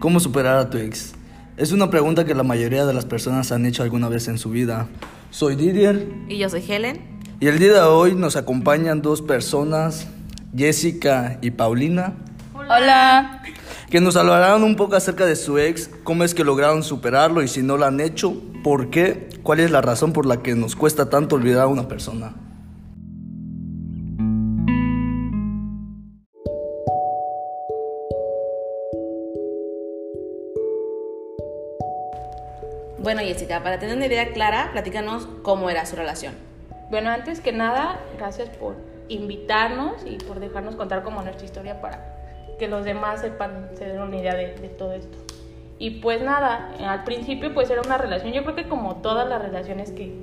¿Cómo superar a tu ex? Es una pregunta que la mayoría de las personas han hecho alguna vez en su vida. Soy Didier. Y yo soy Helen. Y el día de hoy nos acompañan dos personas, Jessica y Paulina. Hola. Que nos hablarán un poco acerca de su ex, cómo es que lograron superarlo y si no lo han hecho, por qué, cuál es la razón por la que nos cuesta tanto olvidar a una persona. Bueno, Jessica, para tener una idea clara, platícanos cómo era su relación. Bueno, antes que nada, gracias por invitarnos y por dejarnos contar como nuestra historia para que los demás sepan, se den una idea de, todo esto. Y pues nada, al principio pues era una relación, yo creo que como todas las relaciones que,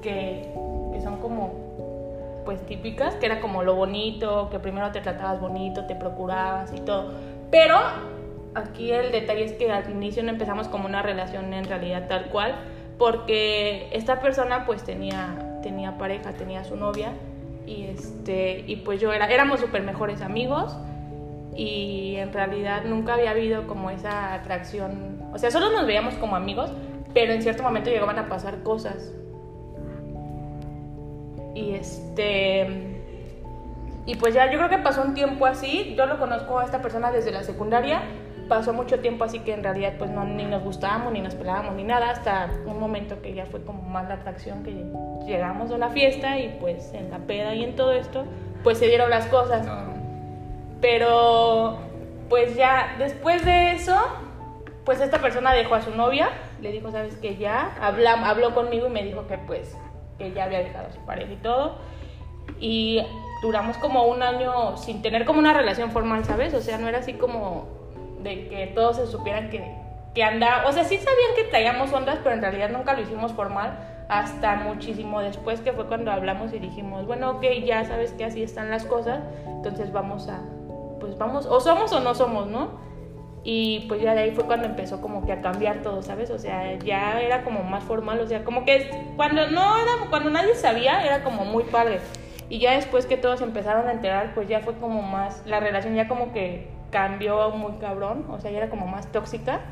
que, que son como pues típicas, que era como lo bonito, que primero te tratabas bonito, te procurabas y todo. Pero aquí el detalle es que al inicio no empezamos como una relación en realidad tal cual, porque esta persona pues tenía, tenía pareja, tenía su novia y, este, y pues yo era, éramos súper mejores amigos y en realidad nunca había habido como esa atracción, o sea, solo nos veíamos como amigos, pero en cierto momento llegaban a pasar cosas. Y este... Y pues ya yo creo que pasó un tiempo así, yo lo conozco a esta persona desde la secundaria pasó mucho tiempo así que en realidad pues no, ni nos gustábamos, ni nos pelábamos, ni nada, hasta un momento que ya fue como más la atracción que llegamos a la fiesta y pues en la peda y en todo esto, pues se dieron las cosas. Pero pues ya después de eso, pues esta persona dejó a su novia, le dijo, sabes que ya, Habla, habló conmigo y me dijo que pues que ya había dejado a su pareja y todo. Y duramos como un año sin tener como una relación formal, ¿sabes? O sea, no era así como de que todos se supieran que, que andaba, o sea, sí sabían que traíamos ondas, pero en realidad nunca lo hicimos formal hasta muchísimo después que fue cuando hablamos y dijimos, bueno, ok, ya sabes que así están las cosas, entonces vamos a, pues vamos, o somos o no somos, ¿no? Y pues ya de ahí fue cuando empezó como que a cambiar todo, ¿sabes? O sea, ya era como más formal, o sea, como que cuando no era, cuando nadie sabía, era como muy padre. Y ya después que todos empezaron a enterar, pues ya fue como más, la relación ya como que cambió muy cabrón, o sea, ya era como más tóxica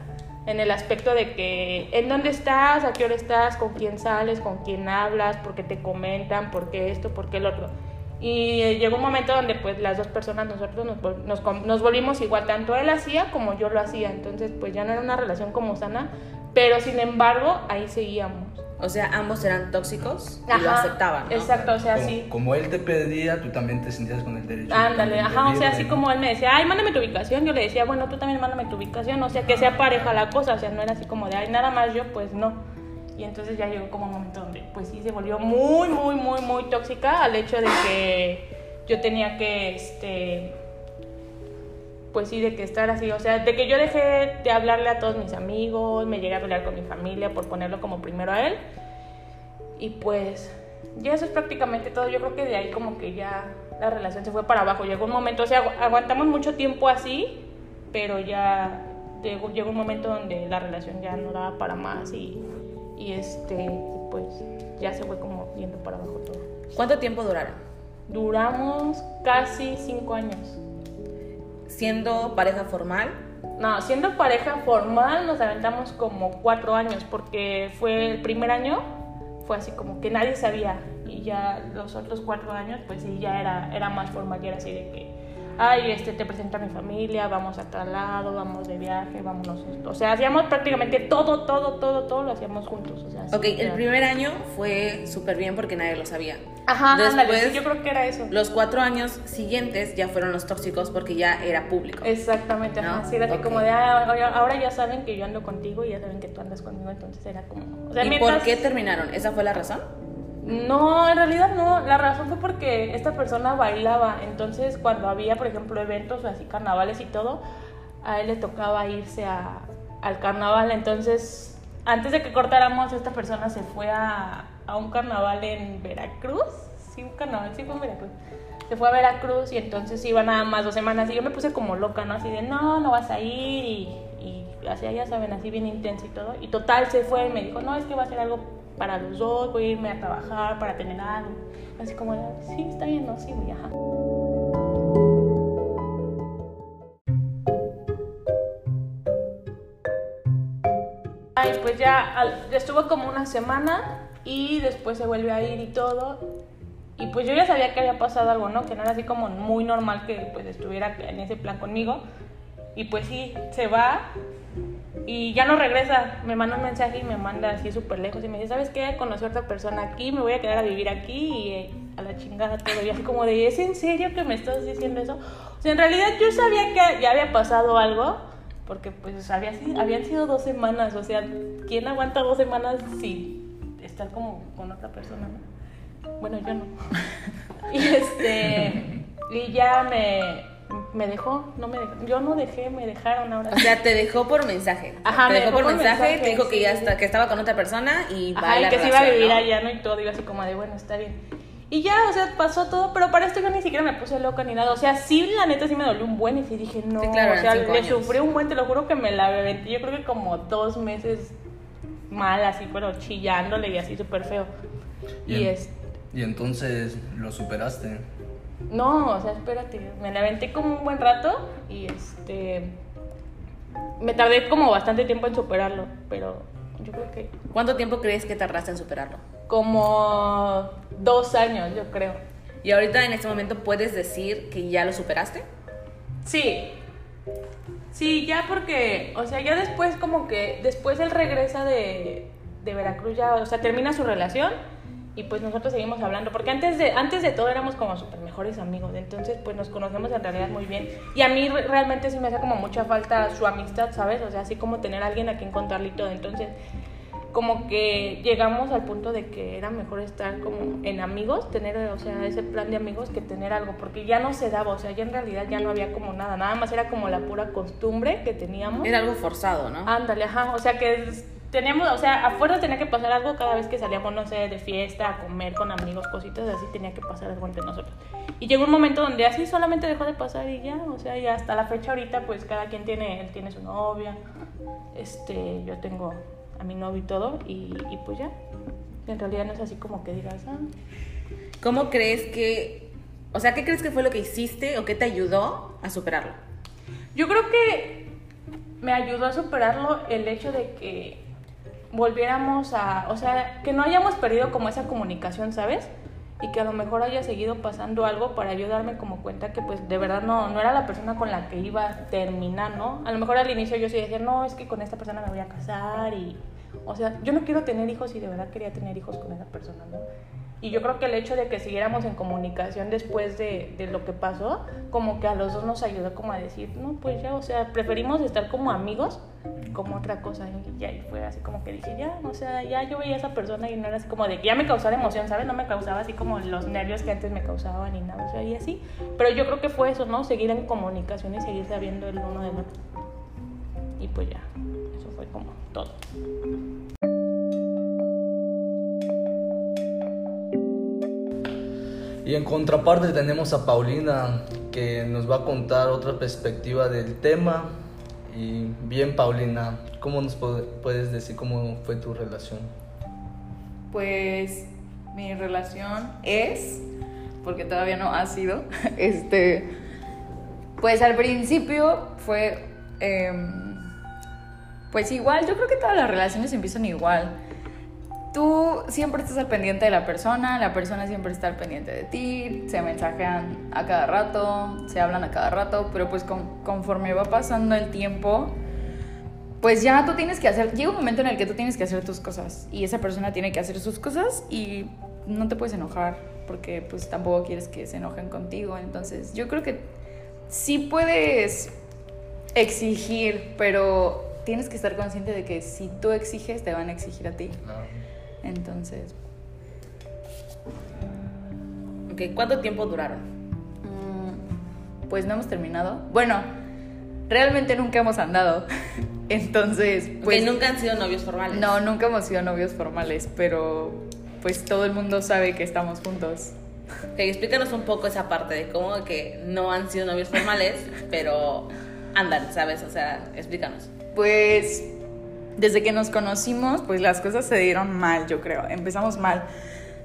en el aspecto de que en dónde estás, a qué hora estás, con quién sales, con quién hablas, por qué te comentan, por qué esto, por qué el otro. Y llegó un momento donde pues las dos personas nosotros nos, nos, nos volvimos igual, tanto él hacía como yo lo hacía, entonces pues ya no era una relación como sana, pero sin embargo ahí seguíamos. O sea, ambos eran tóxicos y lo aceptaban. ¿no? Exacto, o sea, sí. Como él te pedía, tú también te sentías con el derecho. Ándale, ajá, o sea, así como él me decía, ay, mándame tu ubicación, yo le decía, bueno, tú también mándame tu ubicación, o sea, que sea pareja la cosa, o sea, no era así como de, ay, nada más yo, pues no. Y entonces ya llegó como un momento donde, pues sí, se volvió muy, muy, muy, muy tóxica al hecho de que yo tenía que, este, pues sí, de que estar así, o sea, de que yo dejé de hablarle a todos mis amigos, me llegué a pelear con mi familia por ponerlo como primero a él. Y pues ya eso es prácticamente todo. Yo creo que de ahí como que ya la relación se fue para abajo. Llegó un momento, o sea, aguantamos mucho tiempo así, pero ya llegó, llegó un momento donde la relación ya no daba para más y, y este, pues ya se fue como yendo para abajo todo. ¿Cuánto tiempo duraron? Duramos casi cinco años siendo pareja formal? No, siendo pareja formal nos aventamos como cuatro años porque fue el primer año, fue así como que nadie sabía y ya los otros cuatro años pues sí ya era, era más formal y era así de que ay, este, te presento a mi familia, vamos a tal lado, vamos de viaje, vámonos. O sea, hacíamos prácticamente todo, todo, todo, todo lo hacíamos juntos. O sea, ok, el primer año fue súper bien porque nadie lo sabía. Ajá, Después, yo creo que era eso. Los cuatro años siguientes ya fueron los tóxicos porque ya era público. Exactamente, ajá. Sí, era como de, ah, ahora ya saben que yo ando contigo y ya saben que tú andas conmigo, entonces era como... ¿Y por qué terminaron? ¿Esa fue la razón? No, en realidad no. La razón fue porque esta persona bailaba. Entonces, cuando había, por ejemplo, eventos o así, carnavales y todo, a él le tocaba irse a, al carnaval. Entonces, antes de que cortáramos, esta persona se fue a, un carnaval en Veracruz. Sí, un carnaval, sí fue en Veracruz. Se fue a Veracruz y entonces iba nada más dos semanas. Y yo me puse como loca, ¿no? Así de, no, no vas a ir. Y, y así, ya saben, así bien intenso y todo. Y total se fue y me dijo, no, es que va a ser algo para los dos, voy a irme a trabajar para tener algo. Así como, sí, está bien, no, sí, voy, ajá. Ay, pues ya, ya estuvo como una semana y después se vuelve a ir y todo. Y pues yo ya sabía que había pasado algo, ¿no? Que no era así como muy normal que pues estuviera en ese plan conmigo. Y pues sí, se va, y ya no regresa. Me manda un mensaje y me manda así súper lejos y me dice, ¿sabes qué? Conocí a otra persona aquí, me voy a quedar a vivir aquí y eh, a la chingada todo. Y así como de, ¿es en serio que me estás diciendo eso? O sea, en realidad yo sabía que ya había pasado algo, porque pues había, habían sido dos semanas. O sea, ¿quién aguanta dos semanas si estar como con otra persona? no? Bueno, yo no. y este, y ya me, me dejó, no me dejó. Yo no dejé, me dejaron ahora. O sea, te dejó por mensaje. Ajá, te me dejó por mensaje, mensaje, te dijo que ya está, que estaba con otra persona y va Ajá, y la que se iba a vivir ¿no? allá, ¿no? Y todo, digo así como de, bueno, está bien. Y ya, o sea, pasó todo, pero para esto yo ni siquiera me puse loca ni nada. O sea, sí, la neta sí me dolió un buen y sí dije, no. Sí, claro, o sea, le años. sufrí un buen, te lo juro que me la bebenté. Yo creo que como dos meses mal, así, pero chillándole y así súper feo. Y, Y, en- es. y entonces lo superaste. No, o sea, espérate. Me la aventé como un buen rato y este. Me tardé como bastante tiempo en superarlo, pero yo creo que ¿Cuánto tiempo crees que tardaste en superarlo? como dos años, yo creo. Y ahorita en este momento puedes decir que ya lo superaste. Sí. Sí, ya porque, o sea, ya después como que, después él regresa de, de Veracruz ya, o sea, termina su relación y pues nosotros seguimos hablando, porque antes de, antes de todo éramos como súper mejores amigos, entonces pues nos conocemos en realidad muy bien. Y a mí re- realmente sí me hace como mucha falta su amistad, ¿sabes? O sea, así como tener a alguien a quien contarle y todo, entonces como que llegamos al punto de que era mejor estar como en amigos, tener, o sea, ese plan de amigos que tener algo, porque ya no se daba, o sea, ya en realidad ya no había como nada, nada más era como la pura costumbre que teníamos. Era algo forzado, ¿no? Ándale, ajá, o sea que es- teníamos, o sea, a fuerza tenía que pasar algo cada vez que salíamos, no sé, de fiesta, a comer con amigos, cositas así, tenía que pasar algo entre nosotros. Y llegó un momento donde así solamente dejó de pasar y ya, o sea, y hasta la fecha ahorita pues cada quien tiene, él tiene su novia, este, yo tengo a mi novio y todo, y, y pues ya, en realidad no es así como que digas, ah, ¿Cómo crees que, o sea, qué crees que fue lo que hiciste o qué te ayudó a superarlo? Yo creo que me ayudó a superarlo el hecho de que volviéramos a, o sea, que no hayamos perdido como esa comunicación, ¿sabes? Y que a lo mejor haya seguido pasando algo para yo darme como cuenta que pues de verdad no, no era la persona con la que iba a terminar, ¿no? A lo mejor al inicio yo sí decía, no, es que con esta persona me voy a casar y, o sea, yo no quiero tener hijos y de verdad quería tener hijos con esa persona, ¿no? Y yo creo que el hecho de que siguiéramos en comunicación después de, de lo que pasó, como que a los dos nos ayudó como a decir, no, pues ya, o sea, preferimos estar como amigos como otra cosa. Y ya y fue así como que dije, ya, o sea, ya yo veía a esa persona y no era así como de que ya me causara emoción, ¿sabes? No me causaba así como los nervios que antes me causaban y nada, o sea, y así. Pero yo creo que fue eso, ¿no? Seguir en comunicación y seguir sabiendo el uno del otro. Y pues ya, eso fue como todo. Y en contraparte tenemos a Paulina que nos va a contar otra perspectiva del tema. Y bien, Paulina, ¿cómo nos puedes decir cómo fue tu relación? Pues mi relación es, porque todavía no ha sido, este, pues al principio fue, em, pues igual, yo creo que todas las relaciones empiezan igual. Tú siempre estás al pendiente de la persona, la persona siempre está al pendiente de ti, se mensajean a cada rato, se hablan a cada rato, pero pues con- conforme va pasando el tiempo, pues ya tú tienes que hacer, llega un momento en el que tú tienes que hacer tus cosas y esa persona tiene que hacer sus cosas y no te puedes enojar porque pues tampoco quieres que se enojen contigo. Entonces yo creo que sí puedes exigir, pero tienes que estar consciente de que si tú exiges te van a exigir a ti. Entonces, Ok, ¿Cuánto tiempo duraron? mm, pues no hemos terminado. Bueno, realmente nunca hemos andado. Entonces, Pues pues nunca han sido novios formales. No, nunca hemos sido novios formales, pero pues todo el mundo sabe que estamos juntos. Ok, explícanos un poco esa parte de cómo que no han sido novios formales, pero andan, ¿sabes? O sea, explícanos. Pues desde que nos conocimos, pues las cosas se dieron mal, yo creo. Empezamos mal.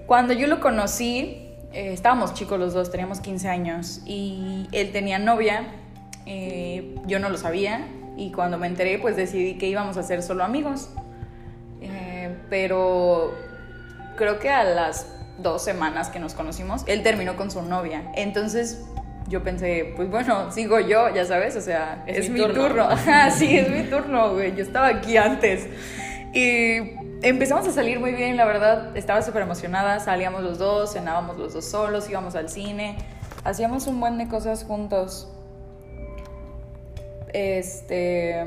Cuando yo lo conocí, eh, estábamos chicos los dos, teníamos 15 años y él tenía novia, eh, yo no lo sabía y cuando me enteré, pues decidí que íbamos a ser solo amigos. Eh, pero creo que a las dos semanas que nos conocimos, él terminó con su novia. Entonces yo pensé, pues bueno, sigo yo, ya sabes, o sea, es, Es mi, turno. turno. Ajá, sí, es mi turno, güey. Yo estaba aquí antes. Y empezamos a salir muy bien, la verdad, estaba súper emocionada. Salíamos los dos, cenábamos los dos solos, íbamos al cine, hacíamos un buen de cosas juntos. Este.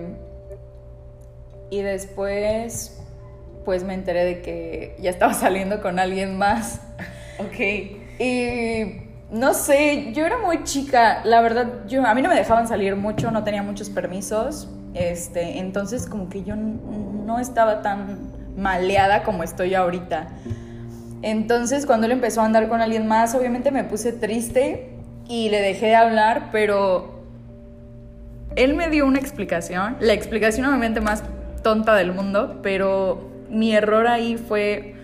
Y después, pues me enteré de que ya estaba saliendo con alguien más. Ok. Y no sé, yo era muy chica, la verdad, yo, a mí no me dejaban salir mucho, no tenía muchos permisos, este, entonces como que yo no estaba tan maleada como estoy ahorita. Entonces cuando él empezó a andar con alguien más, obviamente me puse triste y le dejé de hablar, pero él me dio una explicación, la explicación obviamente más tonta del mundo, pero mi error ahí fue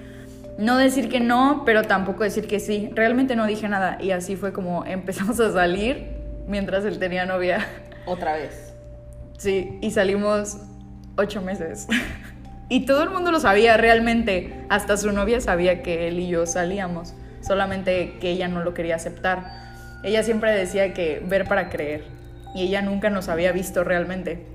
no decir que no, pero tampoco decir que sí. Realmente no dije nada y así fue como empezamos a salir mientras él tenía novia. Otra vez. Sí, y salimos ocho meses. Y todo el mundo lo sabía realmente. Hasta su novia sabía que él y yo salíamos. Solamente que ella no lo quería aceptar. Ella siempre decía que ver para creer. Y ella nunca nos había visto realmente.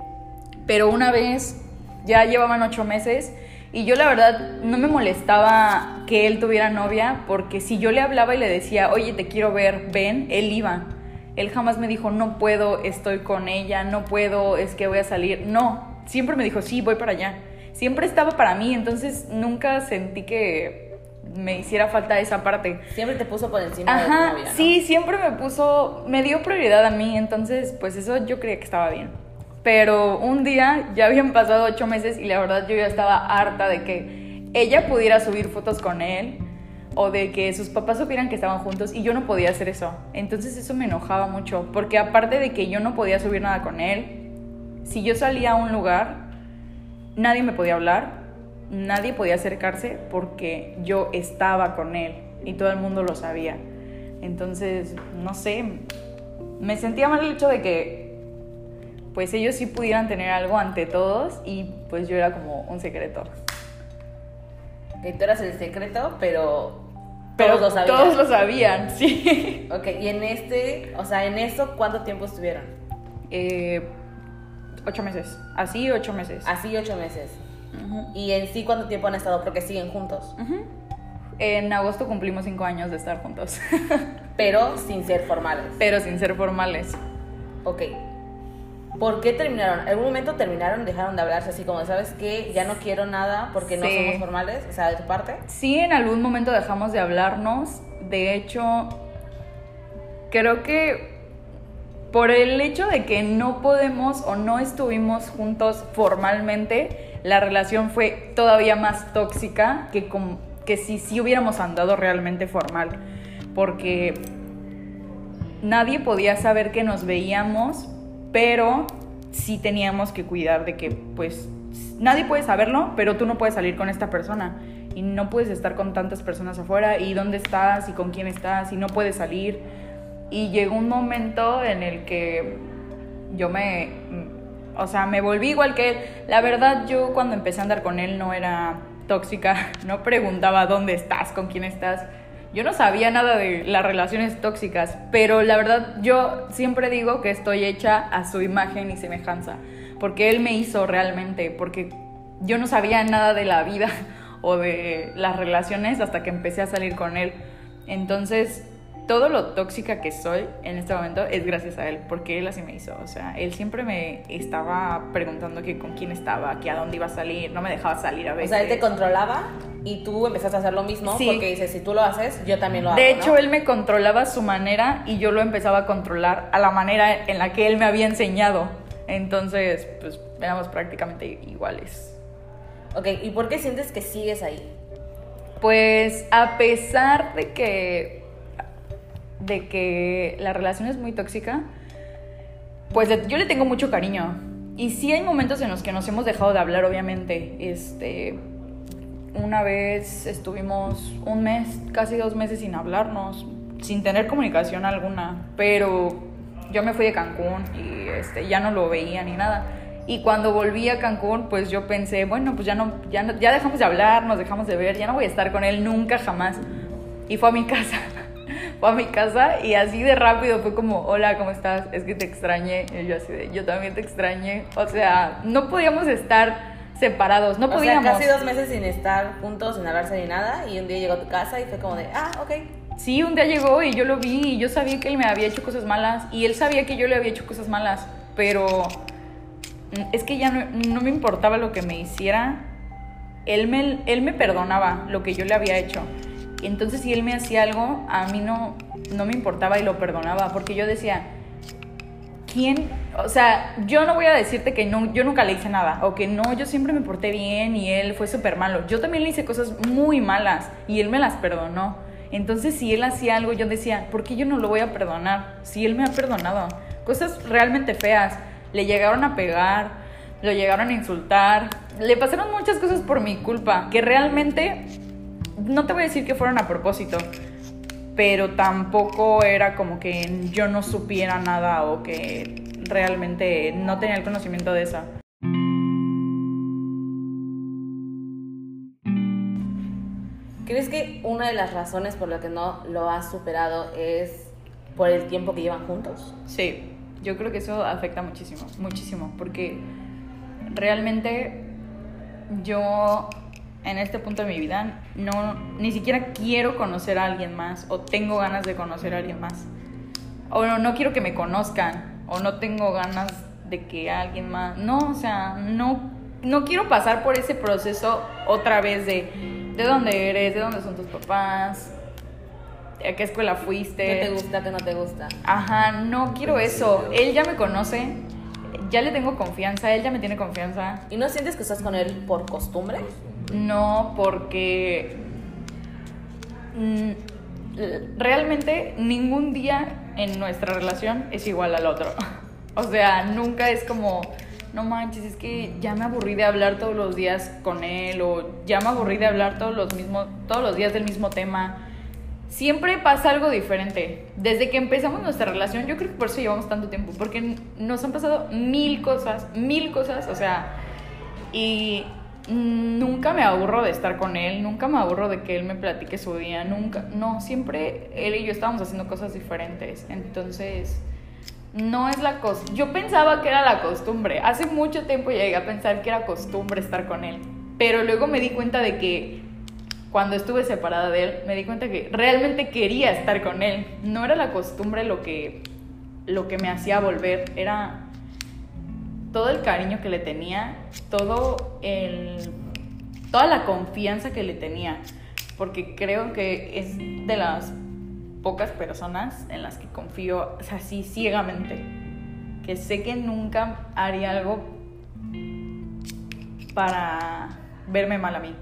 Pero una vez, ya llevaban ocho meses. Y yo la verdad no me molestaba que él tuviera novia. Porque si yo le hablaba y le decía, oye, te quiero ver, ven, él iba. Él jamás me dijo, no puedo, estoy con ella, no puedo, es que voy a salir. No, siempre me dijo, sí, voy para allá. Siempre estaba para mí, entonces nunca sentí que me hiciera falta esa parte. Siempre te puso por encima de tu Ajá, novia, ¿no? sí, siempre me puso, me dio prioridad a mí, entonces pues eso yo creía que estaba bien. Pero un día ya habían pasado ocho meses y la verdad yo ya estaba harta de que ella pudiera subir fotos con él o de que sus papás supieran que estaban juntos y yo no podía hacer eso. Entonces eso me enojaba mucho, porque aparte de que yo no podía subir nada con él, si yo salía a un lugar, nadie me podía hablar, nadie podía acercarse porque yo estaba con él y todo el mundo lo sabía. Entonces, no sé, me sentía mal el hecho de que pues ellos sí pudieran tener algo ante todos y pues yo era como un secreto. Que tú eras el secreto, pero. Pero todos lo sabían. Todos lo sabían, sí. Ok, y en este, o sea, en eso, ¿cuánto tiempo estuvieron? Eh, ocho meses, así ocho meses. Así ocho meses. Y en sí, ¿cuánto tiempo han estado? Porque siguen juntos. En agosto cumplimos cinco años de estar juntos, Pero sin ser formales. pero sin ser formales. Ok. ¿Por qué terminaron? ¿En algún momento terminaron, dejaron de hablarse así como, ¿sabes qué? Ya no quiero nada porque no somos formales? O sea, de tu parte. Sí, en algún momento dejamos de hablarnos. De hecho, creo que por el hecho de que no podemos o no estuvimos juntos formalmente, la relación fue todavía más tóxica que, com- que si sí hubiéramos andado realmente formal. Porque nadie podía saber que nos veíamos, pero sí teníamos que cuidar de que, pues, nadie puede saberlo, pero tú no puedes salir con esta persona y no puedes estar con tantas personas afuera y dónde estás y con quién estás y no puedes salir. Y llegó un momento en el que yo me, o sea, me volví igual que él. La verdad, yo cuando empecé a andar con él no era tóxica, no preguntaba dónde estás, con quién estás. Yo no sabía nada de las relaciones tóxicas, pero la verdad yo siempre digo que estoy hecha a su imagen y semejanza, porque él me hizo realmente, porque yo no sabía nada de la vida o de las relaciones hasta que empecé a salir con él. Entonces, todo lo tóxica que soy en este momento es gracias a él, porque él así me hizo. O sea, él siempre me estaba preguntando que con quién estaba, que a dónde iba a salir, no me dejaba salir a O veces. sea, él te controlaba y tú empezaste a hacer lo mismo Sí. porque dices, si tú lo haces, yo también lo hago. De hecho, ¿no? él me controlaba a su manera y yo lo empezaba a controlar a la manera en la que él me había enseñado. Entonces, pues éramos prácticamente iguales. Ok, ¿y por qué sientes que sigues ahí? Pues a pesar de que de que la relación es muy tóxica, pues yo le tengo mucho cariño. Y sí hay momentos en los que nos hemos dejado de hablar, obviamente. Este, una vez estuvimos un mes, casi dos meses sin hablarnos, sin tener comunicación alguna, pero yo me fui de Cancún y este, ya no lo veía ni nada. Y cuando volví a Cancún, pues yo pensé, bueno, pues ya no, ya no- ya dejamos de hablar, nos dejamos de ver, ya no voy a estar con él nunca jamás. Y fue a mi casa. fue a mi casa y así de rápido fue como, hola, ¿cómo estás? Es que te extrañé. Y yo así de, yo también te extrañé. O sea, no podíamos estar separados, no o sea, podíamos. casi dos meses sin estar juntos, sin hablarse ni nada. Y un día llegó a tu casa y fue como de, ah, ok. Sí, un día llegó y yo lo vi y yo sabía que él me había hecho cosas malas y él sabía que yo le había hecho cosas malas, pero mm, es que ya no, no me importaba lo que me hiciera. Él me, él me perdonaba lo que yo le había hecho. Entonces si él me hacía algo, a mí no, no me importaba y lo perdonaba, porque yo decía, ¿quién? O sea, yo no voy a decirte que yo nunca le hice nada, o que no, yo siempre me porté bien y él fue súper malo. Yo también le hice cosas muy malas y él me las perdonó. Entonces, si él hacía algo, yo decía, ¿por qué yo no lo voy a perdonar? Si él me ha perdonado. Cosas realmente feas. Le llegaron a pegar, lo llegaron a insultar. Le pasaron muchas cosas por mi culpa, que realmente, no te voy a decir que fueron a propósito, pero tampoco era como que yo no supiera nada o que realmente no tenía el conocimiento de eso. ¿Crees que una de las razones por la que no lo has superado es por el tiempo que llevan juntos? Sí, yo creo que eso afecta muchísimo, muchísimo, porque realmente yo en este punto de mi vida no ni siquiera quiero conocer a alguien más o tengo ganas de conocer a alguien más. O no, no quiero que me conozcan o no tengo ganas de que alguien más, no, o sea, no no quiero pasar por ese proceso otra vez de de dónde eres, de dónde son tus papás, a qué escuela fuiste. ¿Qué te gusta, qué no te gusta? Ajá, no quiero eso. Él ya me conoce, ya le tengo confianza, él ya me tiene confianza. ¿Y no sientes que estás con él por costumbre? No, porque mm, realmente ningún día en nuestra relación es igual al otro. O sea, nunca es como, no manches, es que ya me aburrí de hablar todos los días con él o ya me aburrí de hablar todos los mismos, todos los días del mismo tema. Siempre pasa algo diferente. Desde que empezamos nuestra relación, yo creo que por eso llevamos tanto tiempo, porque nos han pasado mil cosas, mil cosas, o sea, y nunca me aburro de estar con él, nunca me aburro de que él me platique su día, nunca, no, siempre él y yo estábamos haciendo cosas diferentes, entonces no es la cosa. Yo pensaba que era la costumbre, hace mucho tiempo llegué a pensar que era costumbre estar con él, pero luego me di cuenta de que cuando estuve separada de él, me di cuenta que realmente quería estar con él, no era la costumbre lo que, lo que me hacía volver, era todo el cariño que le tenía, todo el, toda la confianza que le tenía, porque creo que es de las pocas personas en las que confío así ciegamente, que sé que nunca haría algo para verme mal a mí.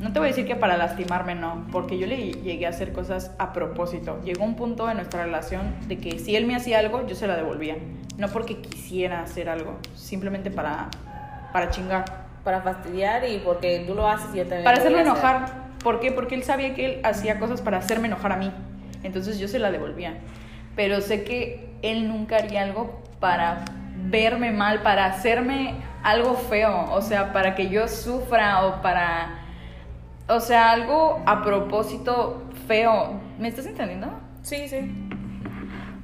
No te voy a decir que para lastimarme, no, porque yo le llegué a hacer cosas a propósito. Llegó un punto en nuestra relación de que si él me hacía algo, yo se la devolvía. No porque quisiera hacer algo, simplemente para, para chingar. Para fastidiar y porque tú lo haces y yo también. Para hacerlo a hacer. enojar. ¿Por qué? Porque él sabía que él hacía cosas para hacerme enojar a mí. Entonces yo se la devolvía. Pero sé que él nunca haría algo para verme mal, para hacerme algo feo. O sea, para que yo sufra o para... O sea, algo a propósito feo. ¿Me estás entendiendo? Sí, sí.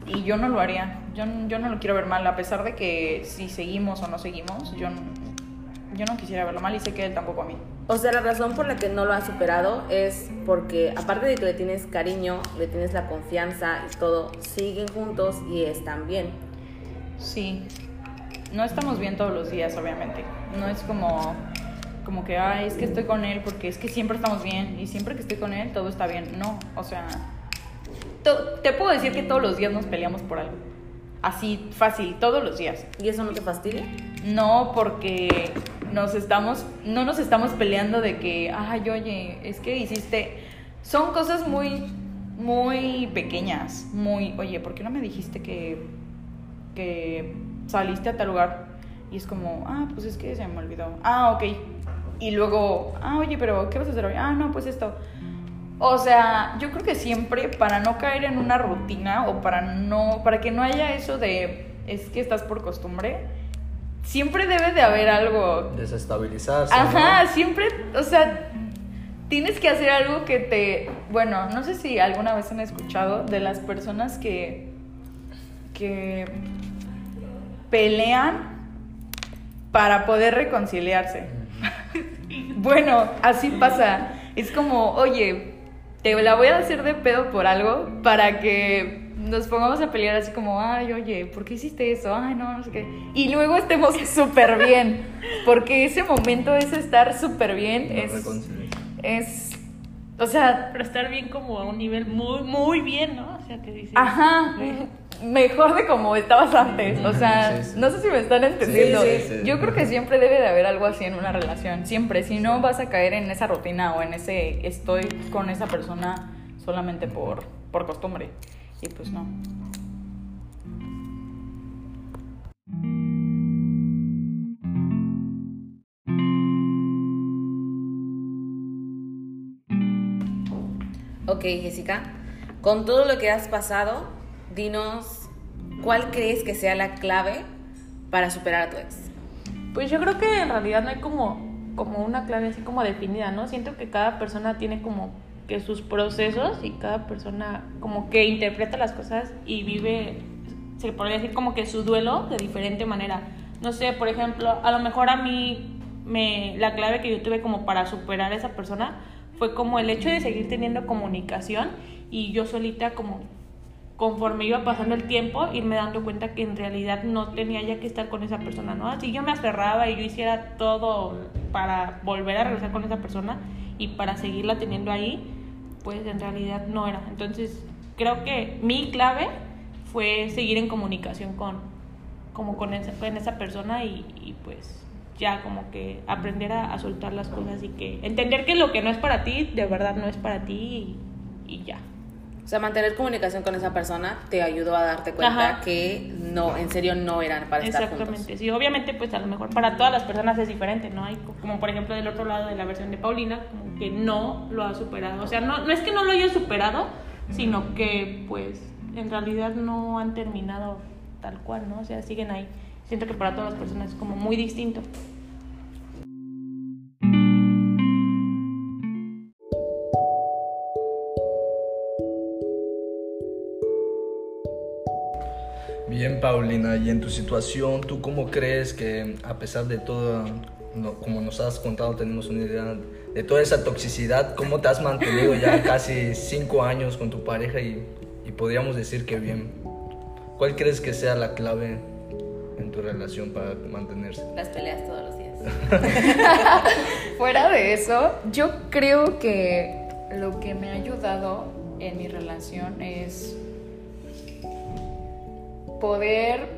Y yo no lo haría. Yo, yo no lo quiero ver mal, a pesar de que si seguimos o no seguimos, yo, no- yo no quisiera verlo mal y sé que él tampoco a mí. O sea, la razón por la que no lo has superado es porque, aparte de que le tienes cariño, le tienes la confianza y todo, siguen juntos y están bien. Sí. No estamos bien todos los días, obviamente. No es como, como que, ay, es que estoy con él porque es que siempre estamos bien y siempre que estoy con él todo está bien. No, o sea, te puedo decir que todos los días nos peleamos por algo. Así, fácil, todos los días. ¿Y eso no te fastidia? No, porque nos estamos, no nos estamos peleando de que, ay, oye, es que hiciste. Son cosas muy, muy pequeñas, muy, oye, ¿por qué no me dijiste que, que saliste a tal lugar? Y es como, ah, pues es que se me olvidó. Ah, ok. Y luego, ah, oye, pero ¿qué vas a hacer hoy? Ah, no, pues esto. O sea, yo creo que siempre para no caer en una rutina o para no para que no haya eso de es que estás por costumbre, siempre debe de haber algo. Desestabilizarse. Ajá, ¿no? siempre, o sea, tienes que hacer algo que te... Bueno, no sé si alguna vez han escuchado de las personas que... que pelean para poder reconciliarse. bueno, así pasa. Es como, oye, te la voy a hacer de pedo por algo para que nos pongamos a pelear así como, ay, oye, ¿por qué hiciste eso? Ay, no, no sé qué. Y luego estemos súper bien. Porque ese momento es estar súper bien. No es, es, o sea, Pero estar bien como a un nivel muy, muy bien, ¿no? O sea, que dices... ajá, mejor de como estabas antes. O sea, Sí, sí. no sé si me están entendiendo. Sí, sí, sí. Yo creo que siempre debe de haber algo así en una relación. Siempre. Si no, vas a caer en esa rutina o en ese estoy con esa persona solamente por, por costumbre. Y pues no. Ok, Jessica, con todo lo que has pasado, dinos cuál crees que sea la clave para superar a tu ex. Pues yo creo que en realidad no hay como, como una clave así como definida, ¿no? Siento que cada persona tiene como que sus procesos y cada persona como que interpreta las cosas y vive, se podría decir como que su duelo de diferente manera. No sé, por ejemplo, a lo mejor a mí me, la clave que yo tuve como para superar a esa persona fue como el hecho de seguir teniendo comunicación y yo solita como conforme iba pasando el tiempo, irme dando cuenta que en realidad no tenía ya que estar con esa persona, ¿no? Así yo me aferraba y yo hiciera todo para volver a regresar con esa persona y para seguirla teniendo ahí, pues en realidad no era. Entonces, creo que mi clave fue seguir en comunicación con, como con, esa, con esa persona y, pues ya como que aprender a, soltar las cosas y que entender que lo que no es para ti, de verdad no es para ti y ya. O sea, mantener comunicación con esa persona te ayudó a darte cuenta Ajá. que no, en serio no eran para estar Exactamente, juntos. sí, obviamente pues a lo mejor para todas las personas es diferente, ¿no? Hay co- como por ejemplo del otro lado de la versión de Paulina, como que no lo ha superado, o sea, no, no es que no lo haya superado, sino que pues en realidad no han terminado tal cual, ¿no? O sea, siguen ahí. Siento que para todas las personas es como muy distinto. Paulina, y en tu situación, ¿tú cómo crees que a pesar de todo, como nos has contado, tenemos una idea de toda esa toxicidad, cómo te has mantenido ya casi cinco años con tu pareja y, y podríamos decir que bien? ¿Cuál crees que sea la clave en tu relación para mantenerse? Las peleas todos los días. Fuera de eso, yo creo que lo que me ha ayudado en mi relación es poder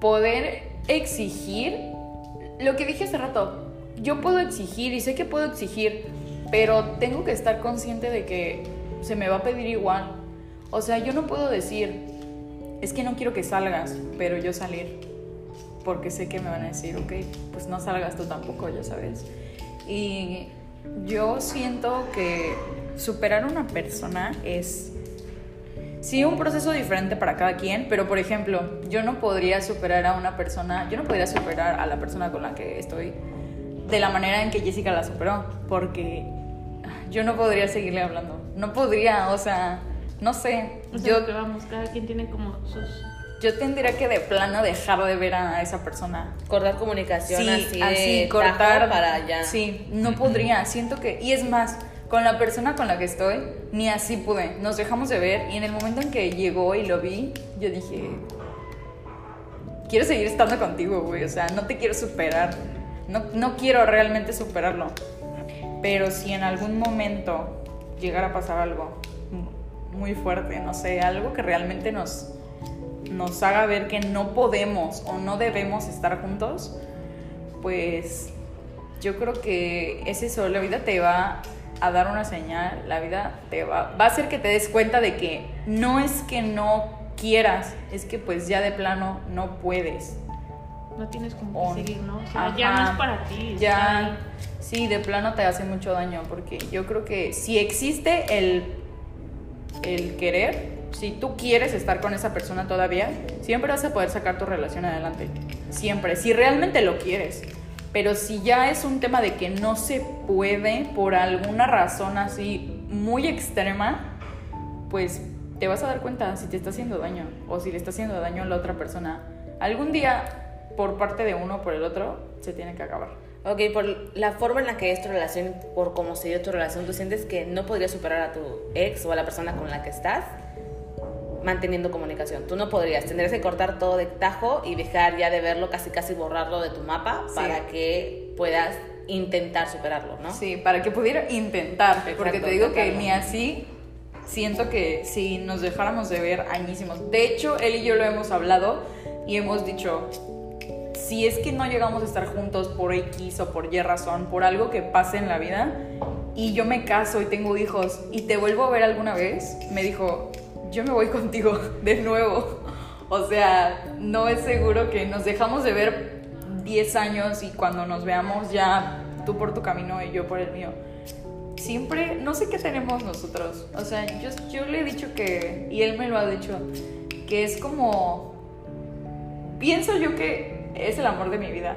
poder exigir lo que dije hace rato. Yo puedo exigir y sé que puedo exigir, pero tengo que estar consciente de que se me va a pedir igual. O sea, yo no puedo decir, es que no quiero que salgas, pero yo salir porque sé que me van a decir, ok, pues no salgas tú tampoco, ya sabes. Y yo siento que superar a una persona es, sí, un proceso diferente para cada quien, pero por ejemplo, yo no podría superar a una persona, yo no podría superar a la persona con la que estoy de la manera en que Jessica la superó, porque yo no podría seguirle hablando, no podría, o sea, no sé, O sea, yo que vamos, cada quien tiene como sus... yo tendría que de plano dejar de ver a esa persona. Cortar comunicación Sí, así, así, de cortar para allá. Sí, no podría. Siento que. Y es más, con la persona con la que estoy, ni así pude. Nos dejamos de ver y en el momento en que llegó y lo vi, yo dije. Quiero seguir estando contigo, güey. O sea, no te quiero superar. No, no quiero realmente superarlo. Pero si en algún momento llegara a pasar algo muy fuerte, no sé, algo que realmente nos, nos haga ver que no podemos o no debemos estar juntos, pues yo creo que es eso, la vida te va a dar una señal, la vida te va, va a hacer que te des cuenta de que no es que no quieras, es que pues ya de plano no puedes. No tienes como que seguir, ¿no? O sea, ya no es para ti. Ya, sí, de plano te hace mucho daño, porque yo creo que si existe el, el querer, si tú quieres estar con esa persona todavía, siempre vas a poder sacar tu relación adelante. siempre, si realmente lo quieres. Pero si ya es un tema de que no se puede por alguna razón así muy extrema, pues te vas a dar cuenta si te está haciendo daño o si le está haciendo daño a la otra persona. Algún día, por parte de uno o por el otro, se tiene que acabar. Ok, por la forma en la que es tu relación, por cómo se dio tu relación, ¿tú sientes que no podrías superar a tu ex o a la persona con la que estás manteniendo comunicación? Tú no podrías, tendrías que cortar todo de tajo y dejar ya de verlo, casi casi borrarlo de tu mapa Sí. para que puedas intentar superarlo, ¿no? Sí, para que pudiera intentar, porque Exacto, te digo que ni así siento que si nos dejáramos de ver añísimos. De hecho, él y yo lo hemos hablado y hemos dicho, si es que no llegamos a estar juntos por X o por Y razón, por algo que pase en la vida, y yo me caso y tengo hijos y te vuelvo a ver alguna vez, me dijo, yo me voy contigo de nuevo. O sea, no es seguro que nos dejamos de ver 10 años y cuando nos veamos ya tú por tu camino y yo por el mío. Siempre, no sé qué tenemos nosotros. O sea, yo, yo le he dicho que, y él me lo ha dicho, que es como, pienso yo que es el amor de mi vida,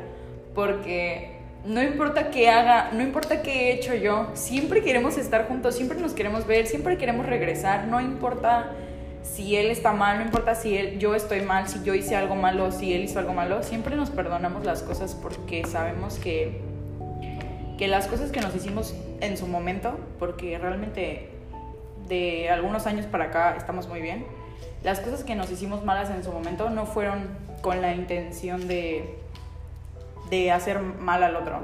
porque no importa qué haga, no importa qué he hecho yo, siempre queremos estar juntos, siempre nos queremos ver, siempre queremos regresar, no importa si él está mal, no importa si él, yo estoy mal, si yo hice algo malo, si él hizo algo malo, siempre nos perdonamos las cosas porque sabemos que, que las cosas que nos hicimos en su momento, porque realmente de algunos años para acá estamos muy bien, las cosas que nos hicimos malas en su momento no fueron con la intención de, de hacer mal al otro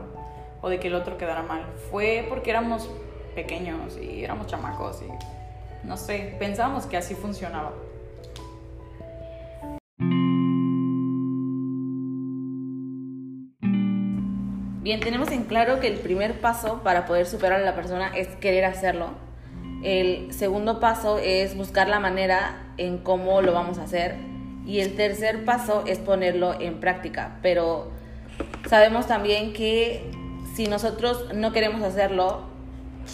o de que el otro quedara mal. Fue porque éramos pequeños y éramos chamacos y no sé, pensábamos que así funcionaba. Bien, tenemos en claro que el primer paso para poder superar a la persona es querer hacerlo. El segundo paso es buscar la manera en cómo lo vamos a hacer. Y el tercer paso es ponerlo en práctica. Pero sabemos también que si nosotros no queremos hacerlo,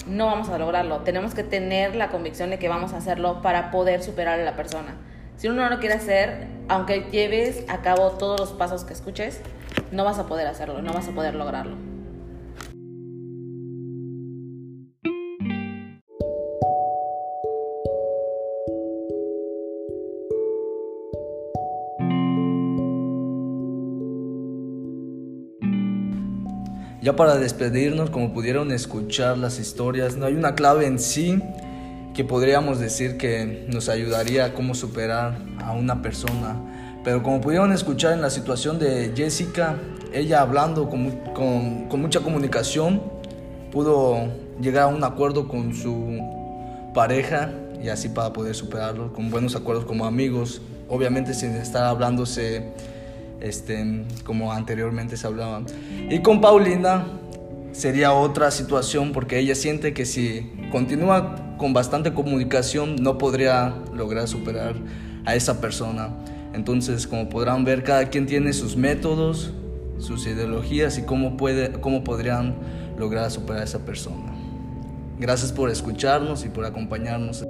no vamos a lograrlo. Tenemos que tener la convicción de que vamos a hacerlo para poder superar a la persona. Si uno no lo quiere hacer, aunque lleves a cabo todos los pasos que escuches, no vas a poder hacerlo, no vas a poder lograrlo. Ya para despedirnos, como pudieron escuchar las historias, no hay una clave en sí que podríamos decir que nos ayudaría a cómo superar a una persona. Pero como pudieron escuchar en la situación de Jessica, ella hablando con, con- con mucha comunicación, pudo llegar a un acuerdo con su pareja y así para poder superarlo, con buenos acuerdos como amigos, obviamente sin estar hablándose este, como anteriormente se hablaban. Y con Paulina sería otra situación porque ella siente que si continúa con bastante comunicación no podría lograr superar a esa persona. Entonces, como podrán ver, cada quien tiene sus métodos, sus ideologías y cómo, puede, cómo podrían lograr superar a esa persona. Gracias por escucharnos y por acompañarnos.